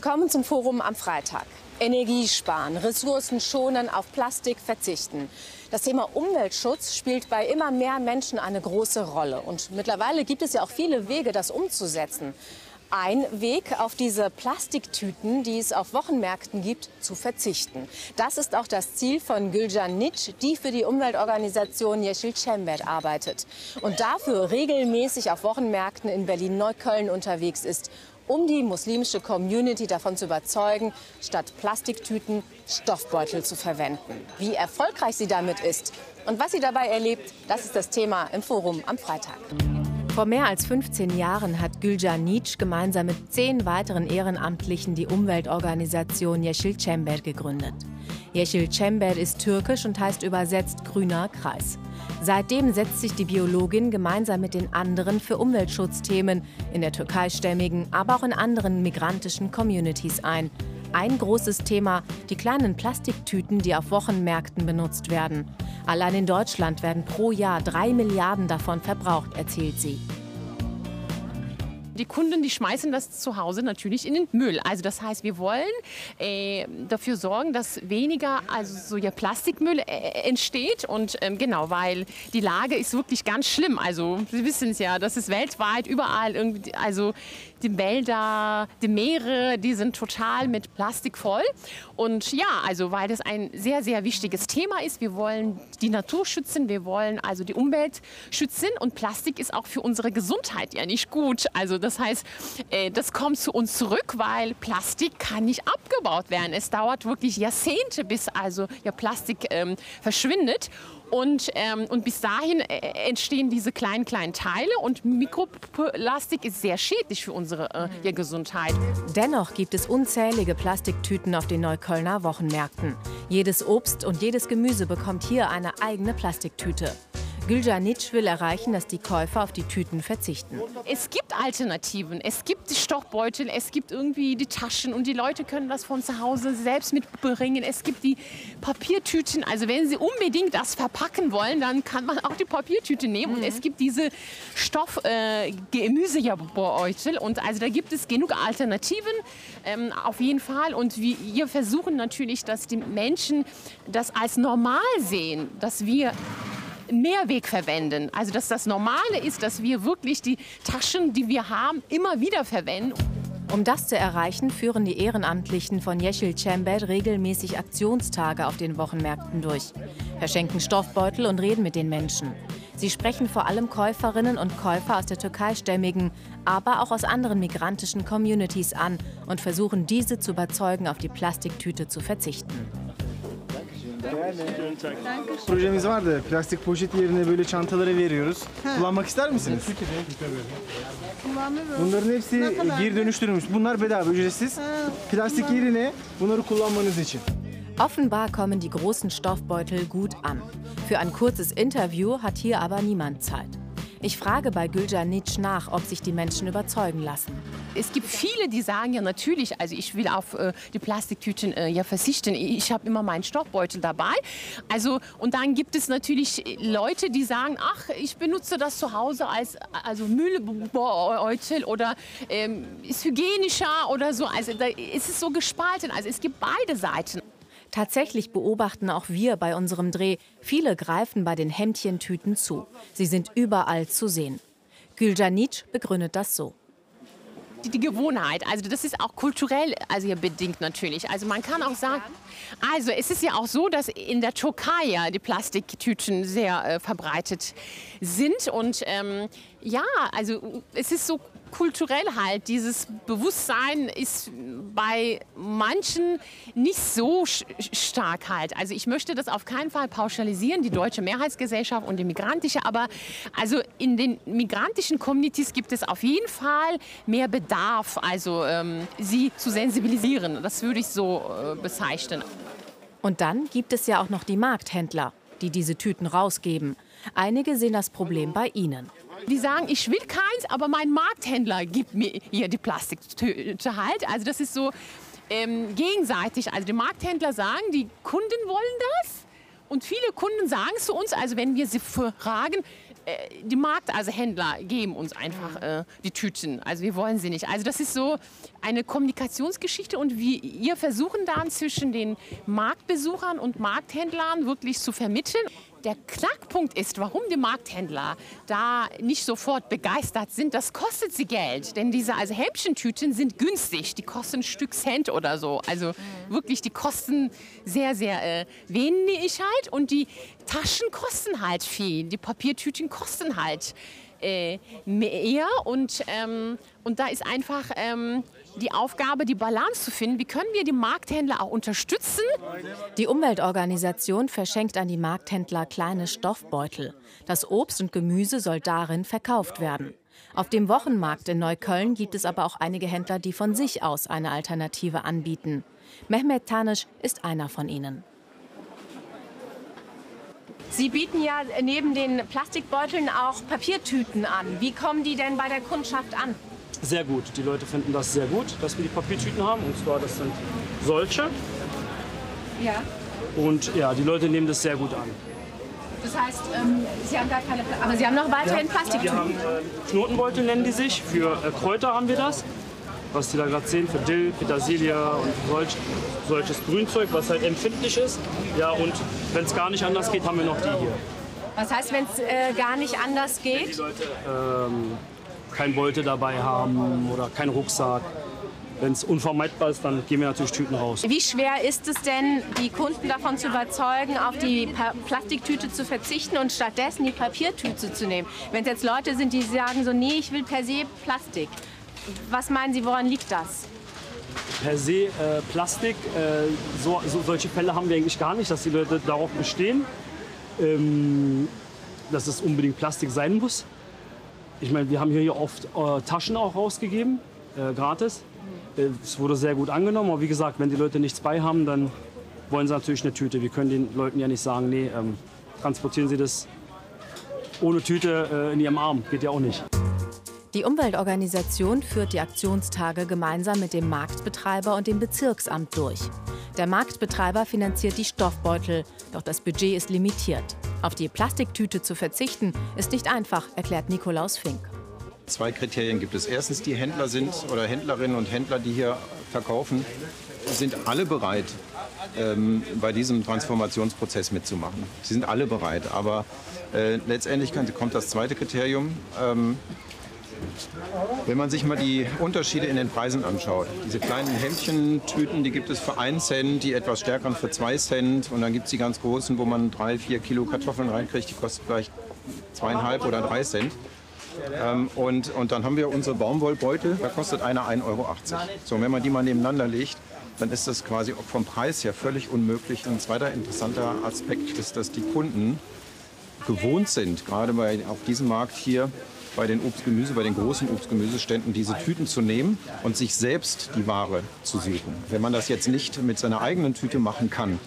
Willkommen zum Forum am Freitag. Energie sparen, Ressourcen schonen, auf Plastik verzichten. Das Thema Umweltschutz spielt bei immer mehr Menschen eine große Rolle. Und mittlerweile gibt es ja auch viele Wege, das umzusetzen. Ein Weg, auf diese Plastiktüten, die es auf Wochenmärkten gibt, zu verzichten. Das ist auch das Ziel von Gülcan Nitsch, die für die Umweltorganisation Yeşil Çember arbeitet und dafür regelmäßig auf Wochenmärkten in Berlin-Neukölln unterwegs ist, um die muslimische Community davon zu überzeugen, statt Plastiktüten Stoffbeutel zu verwenden. Wie erfolgreich sie damit ist und was sie dabei erlebt, das ist das Thema im Forum am Freitag. Vor mehr als 15 Jahren hat Gülcan Nitsch gemeinsam mit zehn weiteren Ehrenamtlichen die Umweltorganisation Yeşil Çember gegründet. Yeşil Çember ist türkisch und heißt übersetzt grüner Kreis. Seitdem setzt sich die Biologin gemeinsam mit den anderen für Umweltschutzthemen in der türkeistämmigen, aber auch in anderen migrantischen Communities ein. Ein großes Thema, die kleinen Plastiktüten, die auf Wochenmärkten benutzt werden. Allein in Deutschland werden pro Jahr drei Milliarden davon verbraucht, erzählt sie. Die Kunden, die schmeißen das zu Hause natürlich in den Müll. Also das heißt, wir wollen äh, dafür sorgen, dass weniger also so ja Plastikmüll äh, entsteht und ähm, genau, weil die Lage ist wirklich ganz schlimm. Also Sie wissen es ja, das ist weltweit überall irgendwie, also die Wälder, die Meere, die sind total mit Plastik voll. Und ja, also weil das ein sehr, sehr wichtiges Thema ist. Wir wollen die Natur schützen, wir wollen also die Umwelt schützen und Plastik ist auch für unsere Gesundheit ja nicht gut. Also das heißt, äh, das kommt zu uns zurück, weil Plastik kann nicht abgebaut werden. Es dauert wirklich Jahrzehnte, bis also ja, Plastik ähm, verschwindet. Und, ähm, und bis dahin äh, entstehen diese kleinen, kleinen Teile und Mikroplastik ist sehr schädlich für unsere äh, ja, Gesundheit. Dennoch gibt es unzählige Plastiktüten auf den Neuköllner Wochenmärkten. Jedes Obst und jedes Gemüse bekommt hier eine eigene Plastiktüte. Güljanic will erreichen, dass die Käufer auf die Tüten verzichten. Es gibt Alternativen. Es gibt die Stoffbeutel, es gibt irgendwie die Taschen und die Leute können das von zu Hause selbst mitbringen. Es gibt die Papiertüten. Also wenn Sie unbedingt das verpacken wollen, dann kann man auch die Papiertüte nehmen. Mhm. Und es gibt diese Stoff-Gemüsebeutel. Äh, und also da gibt es genug Alternativen ähm, auf jeden Fall. Und wir versuchen natürlich, dass die Menschen das als normal sehen, dass wir Mehrweg verwenden. Also dass das Normale ist, dass wir wirklich die Taschen, die wir haben, immer wieder verwenden. Um das zu erreichen, führen die Ehrenamtlichen von Yeşil Çember regelmäßig Aktionstage auf den Wochenmärkten durch, verschenken Stoffbeutel und reden mit den Menschen. Sie sprechen vor allem Käuferinnen und Käufer aus der türkeistämmigen, aber auch aus anderen migrantischen Communities an und versuchen diese zu überzeugen, auf die Plastiktüte zu verzichten. Projemiz vardı. Plastik poşet yerine böyle çantaları veriyoruz. Kullanmak ister misiniz? Kullanırım. Bunların hepsi geri dönüştürülmüş. Bunlar bedava, ücretsiz. Plastik yerine bunları kullanmanız için. Offenbar kommen die großen Stoffbeutel gut an. Für ein kurzes Interview hat hier aber niemand Zeit. Ich frage bei Güljanic nach, ob sich die Menschen überzeugen lassen. Es gibt viele, die sagen ja natürlich, also ich will auf äh, die Plastiktüten äh, ja verzichten. Ich habe immer meinen Stoffbeutel dabei. Also und dann gibt es natürlich Leute, die sagen, ach, ich benutze das zu Hause als also Müllbeutel oder ähm, ist hygienischer oder so. Also da ist es so gespalten. Also es gibt beide Seiten. Tatsächlich beobachten auch wir bei unserem Dreh, viele greifen bei den Hemdchentüten zu. Sie sind überall zu sehen. Güljanic begründet das so. die, die Gewohnheit. Also das ist auch kulturell also hier bedingt natürlich. Also man kann auch sagen, also es ist ja auch so, dass in der Türkei ja die Plastiktüten sehr äh, verbreitet sind und ähm, ja, also es ist so kulturell halt, dieses Bewusstsein ist bei manchen nicht so stark halt. Also ich möchte das auf keinen Fall pauschalisieren, die deutsche Mehrheitsgesellschaft und die migrantische, aber also in den migrantischen Communities gibt es auf jeden Fall mehr Bedarf, also ähm, sie zu sensibilisieren. Das würde ich so äh, bezeichnen. Und dann gibt es ja auch noch die Markthändler, die diese Tüten rausgeben. Einige sehen das Problem bei ihnen. Die sagen, ich will keins, aber mein Markthändler gibt mir hier die Plastiktüte halt. Also das ist so ähm, gegenseitig. Also die Markthändler sagen, die Kunden wollen das. Und viele Kunden sagen es zu uns, also wenn wir sie fragen, äh, die Markt, also Händler, geben uns einfach äh, die Tüten. Also wir wollen sie nicht. Also das ist so eine Kommunikationsgeschichte und wir versuchen dann zwischen den Marktbesuchern und Markthändlern wirklich zu vermitteln. Der Knackpunkt ist, warum die Markthändler da nicht sofort begeistert sind, das kostet sie Geld. Denn diese also Häppchentüten sind günstig, die kosten ein Stück Cent oder so. Also mhm. wirklich, die kosten sehr, sehr äh, wenig halt und die Taschen kosten halt viel. Die Papiertüten kosten halt äh, mehr und, ähm, und da ist einfach ähm, die Aufgabe, die Balance zu finden. Wie können wir die Markthändler auch unterstützen? Die Umweltorganisation verschenkt an die Markthändler kleine Stoffbeutel. Das Obst und Gemüse soll darin verkauft werden. Auf dem Wochenmarkt in Neukölln gibt es aber auch einige Händler, die von sich aus eine Alternative anbieten. Mehmet Tanisch ist einer von ihnen. Sie bieten ja neben den Plastikbeuteln auch Papiertüten an. Wie kommen die denn bei der Kundschaft an? Sehr gut. Die Leute finden das sehr gut, dass wir die Papiertüten haben. Und zwar, das sind solche. Ja. Und ja, die Leute nehmen das sehr gut an. Das heißt, ähm, Sie haben gar keine, Pla aber Sie haben noch weiterhin ja, Plastiktüten. Wir haben äh, Knotenbeutel nennen die sich. Für äh, Kräuter haben wir das. Was Sie da gerade sehen, für Dill, Petersilie und solch, solches Grünzeug, was halt empfindlich ist. Ja, und wenn es gar nicht anders geht, haben wir noch die hier. Was heißt, wenn es äh, gar nicht anders geht? Wenn die Leute ähm, kein Beute dabei haben oder keinen Rucksack. Wenn es unvermeidbar ist, dann gehen wir natürlich Tüten raus. Wie schwer ist es denn, die Kunden davon zu überzeugen, auf die pa Plastiktüte zu verzichten und stattdessen die Papiertüte zu nehmen? Wenn es jetzt Leute sind, die sagen so, nee, ich will per se Plastik. Was meinen Sie, woran liegt das? Per se äh, Plastik, äh, so, so, solche Fälle haben wir eigentlich gar nicht, dass die Leute darauf bestehen, ähm, dass es unbedingt Plastik sein muss. Ich meine, wir haben hier oft äh, Taschen auch rausgegeben, äh, gratis. Äh, es wurde sehr gut angenommen. Aber wie gesagt, wenn die Leute nichts bei haben, dann wollen sie natürlich eine Tüte. Wir können den Leuten ja nicht sagen, nee, ähm, transportieren Sie das ohne Tüte äh, in Ihrem Arm. Geht ja auch nicht. Die Umweltorganisation führt die Aktionstage gemeinsam mit dem Marktbetreiber und dem Bezirksamt durch. Der Marktbetreiber finanziert die Stoffbeutel, doch das Budget ist limitiert. Auf die Plastiktüte zu verzichten, ist nicht einfach, erklärt Nikolaus Fink. Zwei Kriterien gibt es. Erstens, die Händler sind oder Händlerinnen und Händler, die hier verkaufen, sind alle bereit, ähm, bei diesem Transformationsprozess mitzumachen. Sie sind alle bereit. Aber äh, letztendlich kommt das zweite Kriterium. Ähm, wenn man sich mal die Unterschiede in den Preisen anschaut, diese kleinen Hemdchentüten, die gibt es für 1 Cent, die etwas stärkeren für 2 Cent und dann gibt es die ganz großen, wo man 3, 4 Kilo Kartoffeln reinkriegt, die kosten vielleicht zweieinhalb oder 3 Cent. Ähm, und, und dann haben wir unsere Baumwollbeutel, da kostet einer 1,80 Euro. So, und wenn man die mal nebeneinander legt, dann ist das quasi vom Preis her völlig unmöglich. ein zweiter interessanter Aspekt ist, dass die Kunden gewohnt sind, gerade bei, auf diesem Markt hier, bei den Obstgemüse, bei den großen Obstgemüseständen diese Tüten zu nehmen und sich selbst die Ware zu suchen. Wenn man das jetzt nicht mit seiner eigenen Tüte machen kann,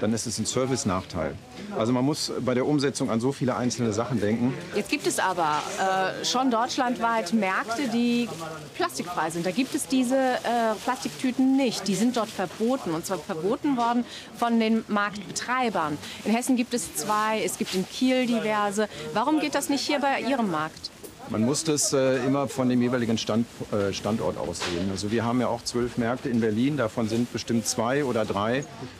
dann ist es ein Service-Nachteil. Also man muss bei der Umsetzung an so viele einzelne Sachen denken. Jetzt gibt es aber äh, schon deutschlandweit Märkte, die plastikfrei sind. Da gibt es diese äh, Plastiktüten nicht. Die sind dort verboten. Und zwar verboten worden von den Marktbetreibern. In Hessen gibt es zwei, es gibt in Kiel diverse. Warum geht das nicht hier bei Ihrem Markt? Man muss das äh, immer von dem jeweiligen Stand, äh, Standort aus sehen. Also wir haben ja auch zwölf Märkte in Berlin, davon sind bestimmt zwei oder drei,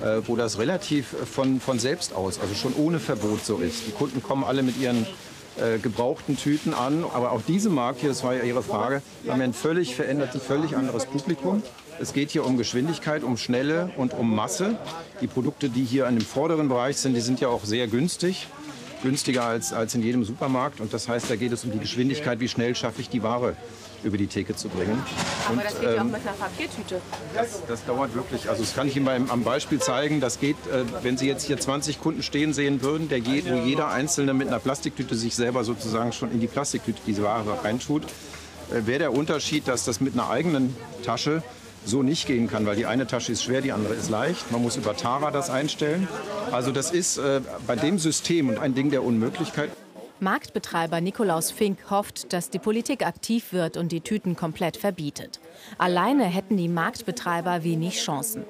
äh, wo das relativ von, von selbst aus, also schon ohne Verbot so ist. Die Kunden kommen alle mit ihren äh, gebrauchten Tüten an, aber auch diesem Markt hier, das war ja Ihre Frage, haben ein völlig verändertes, völlig anderes Publikum. Es geht hier um Geschwindigkeit, um Schnelle und um Masse. Die Produkte, die hier an dem vorderen Bereich sind, die sind ja auch sehr günstig günstiger als, als in jedem Supermarkt. Und das heißt, da geht es um die Geschwindigkeit, wie schnell schaffe ich die Ware über die Theke zu bringen. Aber und, das geht ähm, ja auch mit einer Papiertüte. Das, das, dauert wirklich. Also das kann ich Ihnen beim, am Beispiel zeigen. Das geht, äh, wenn Sie jetzt hier 20 Kunden stehen sehen würden, der geht, wo jeder Einzelne mit einer Plastiktüte sich selber sozusagen schon in die Plastiktüte diese Ware reintut, äh, wäre der Unterschied, dass das mit einer eigenen Tasche so nicht gehen kann, weil die eine Tasche ist schwer, die andere ist leicht. Man muss über Tara das einstellen. Also das ist äh, bei dem System ein Ding der Unmöglichkeit. Marktbetreiber Nikolaus Fink hofft, dass die Politik aktiv wird und die Tüten komplett verbietet. Alleine hätten die Marktbetreiber wenig Chancen.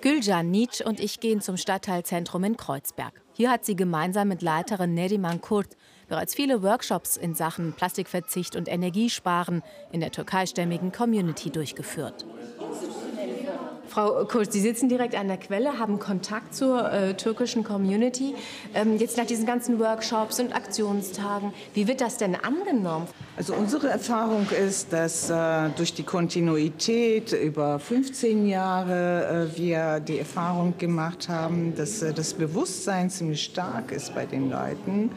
Gülcan Nietzsch und ich gehen zum Stadtteilzentrum in Kreuzberg. Hier hat sie gemeinsam mit Leiterin Neriman Kurt bereits viele Workshops in Sachen Plastikverzicht und Energiesparen in der türkeistämmigen Community durchgeführt. Frau Kurz, Sie sitzen direkt an der Quelle, haben Kontakt zur äh, türkischen Community. Ähm, jetzt nach diesen ganzen Workshops und Aktionstagen, wie wird das denn angenommen? Also unsere Erfahrung ist, dass äh, durch die Kontinuität über 15 Jahre äh, wir die Erfahrung gemacht haben, dass äh, das Bewusstsein ziemlich stark ist bei den Leuten.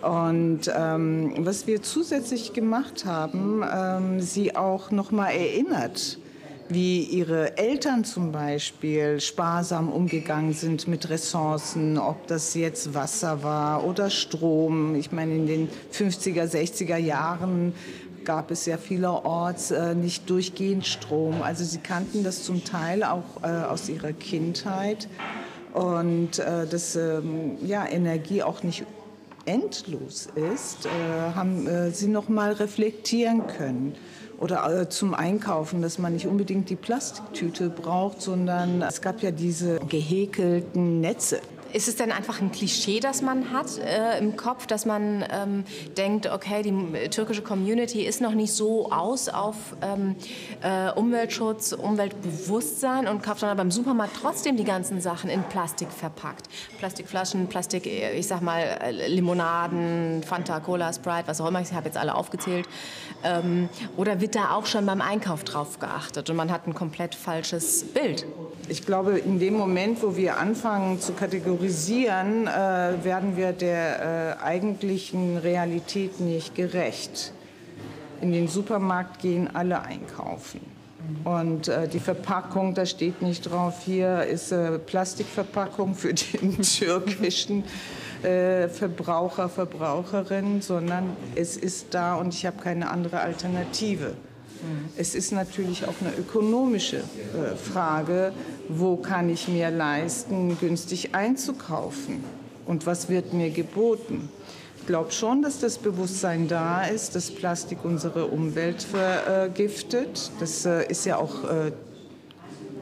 Und ähm, was wir zusätzlich gemacht haben, ähm, sie auch noch mal erinnert wie ihre Eltern zum Beispiel sparsam umgegangen sind mit Ressourcen, ob das jetzt Wasser war oder Strom. Ich meine, in den 50er, 60er Jahren gab es ja vielerorts äh, nicht durchgehend Strom. Also sie kannten das zum Teil auch äh, aus ihrer Kindheit und äh, dass ähm, ja, Energie auch nicht endlos ist, äh, haben äh, sie noch mal reflektieren können oder äh, zum Einkaufen, dass man nicht unbedingt die Plastiktüte braucht, sondern es gab ja diese gehäkelten Netze. Ist es denn einfach ein Klischee, das man hat äh, im Kopf, dass man ähm, denkt, okay, die türkische Community ist noch nicht so aus auf ähm, äh, Umweltschutz, Umweltbewusstsein und kauft dann aber im Supermarkt trotzdem die ganzen Sachen in Plastik verpackt? Plastikflaschen, Plastik, äh, ich sag mal, äh, Limonaden, Fanta, Cola, Sprite, was auch immer, ich habe jetzt alle aufgezählt. Ähm, oder wird da auch schon beim Einkauf drauf geachtet und man hat ein komplett falsches Bild? Ich glaube, in dem Moment, wo wir anfangen zu kategorisieren, äh, werden wir der äh, eigentlichen Realität nicht gerecht. In den Supermarkt gehen alle einkaufen. Und äh, die Verpackung, da steht nicht drauf, hier ist äh, Plastikverpackung für den türkischen äh, Verbraucher, Verbraucherin, sondern es ist da und ich habe keine andere Alternative. Es ist natürlich auch eine ökonomische äh, Frage, wo kann ich mir leisten, günstig einzukaufen und was wird mir geboten. Ich glaube schon, dass das Bewusstsein da ist, dass Plastik unsere Umwelt vergiftet. Das äh, ist ja auch äh,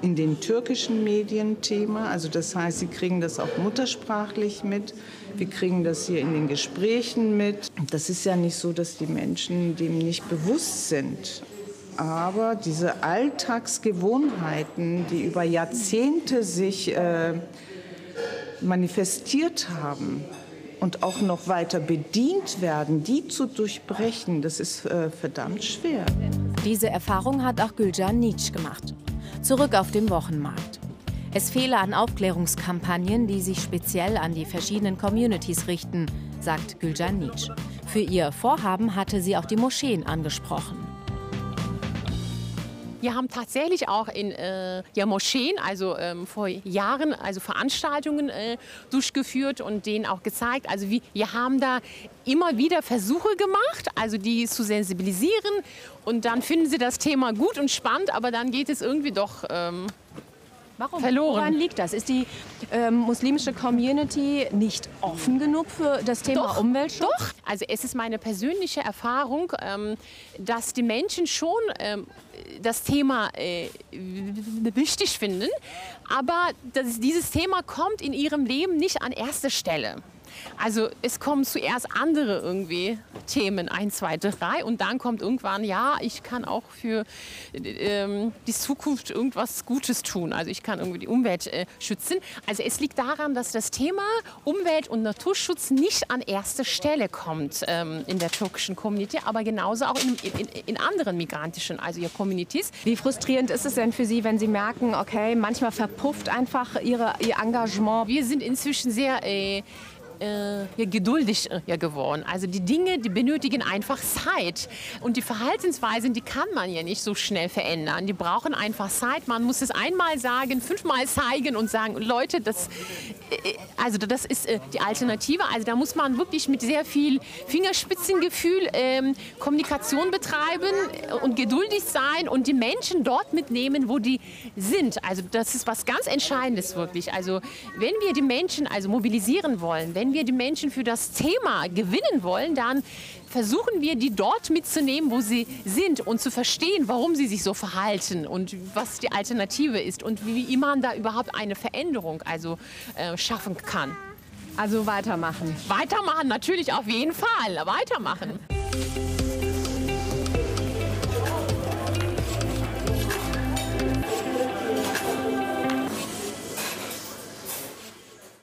in den türkischen Medien Thema. Also das heißt, sie kriegen das auch muttersprachlich mit. Wir kriegen das hier in den Gesprächen mit. Das ist ja nicht so, dass die Menschen dem nicht bewusst sind. Aber diese Alltagsgewohnheiten, die über Jahrzehnte sich äh, manifestiert haben und auch noch weiter bedient werden, die zu durchbrechen, das ist äh, verdammt schwer. Diese Erfahrung hat auch Gülcan Nietzsche gemacht. Zurück auf dem Wochenmarkt. Es fehle an Aufklärungskampagnen, die sich speziell an die verschiedenen Communities richten, sagt Gülcan Nietzsche. Für ihr Vorhaben hatte sie auch die Moscheen angesprochen. Wir haben tatsächlich auch in äh, ja, Moscheen, also ähm, vor Jahren, also Veranstaltungen äh, durchgeführt und denen auch gezeigt. Also wir, wir haben da immer wieder Versuche gemacht, also die zu sensibilisieren. Und dann finden sie das Thema gut und spannend, aber dann geht es irgendwie doch ähm, Warum? Verloren. Woran liegt das? Ist die ähm, muslimische Community nicht offen genug für das Thema Doch, Umweltschutz? Doch, also es ist meine persönliche Erfahrung, ähm, dass die Menschen schon ähm, das Thema äh, wichtig finden, aber dass dieses Thema kommt in ihrem Leben nicht an erste Stelle. Also es kommen zuerst andere irgendwie Themen, ein, zwei, drei und dann kommt irgendwann, ja, ich kann auch für ähm, die Zukunft irgendwas Gutes tun. Also ich kann irgendwie die Umwelt äh, schützen. Also es liegt daran, dass das Thema Umwelt- und Naturschutz nicht an erste Stelle kommt ähm, in der türkischen Community, aber genauso auch in, in, in anderen migrantischen, also ihr Communities. Wie frustrierend ist es denn für Sie, wenn Sie merken, okay, manchmal verpufft einfach ihre, Ihr Engagement? Wir sind inzwischen sehr äh, äh, ja, geduldig äh, ja, geworden. Also die Dinge, die benötigen einfach Zeit. Und die Verhaltensweisen, die kann man ja nicht so schnell verändern. Die brauchen einfach Zeit. Man muss es einmal sagen, fünfmal zeigen und sagen, Leute, das, äh, also das ist äh, die Alternative. Also da muss man wirklich mit sehr viel Fingerspitzengefühl ähm, Kommunikation betreiben und geduldig sein und die Menschen dort mitnehmen, wo die sind. Also das ist was ganz Entscheidendes wirklich. Also wenn wir die Menschen also mobilisieren wollen, wenn wenn wir die Menschen für das Thema gewinnen wollen, dann versuchen wir, die dort mitzunehmen, wo sie sind und zu verstehen, warum sie sich so verhalten und was die Alternative ist und wie, man da überhaupt eine Veränderung also äh, schaffen kann. Also weitermachen. Weitermachen, natürlich auf jeden Fall. Weitermachen.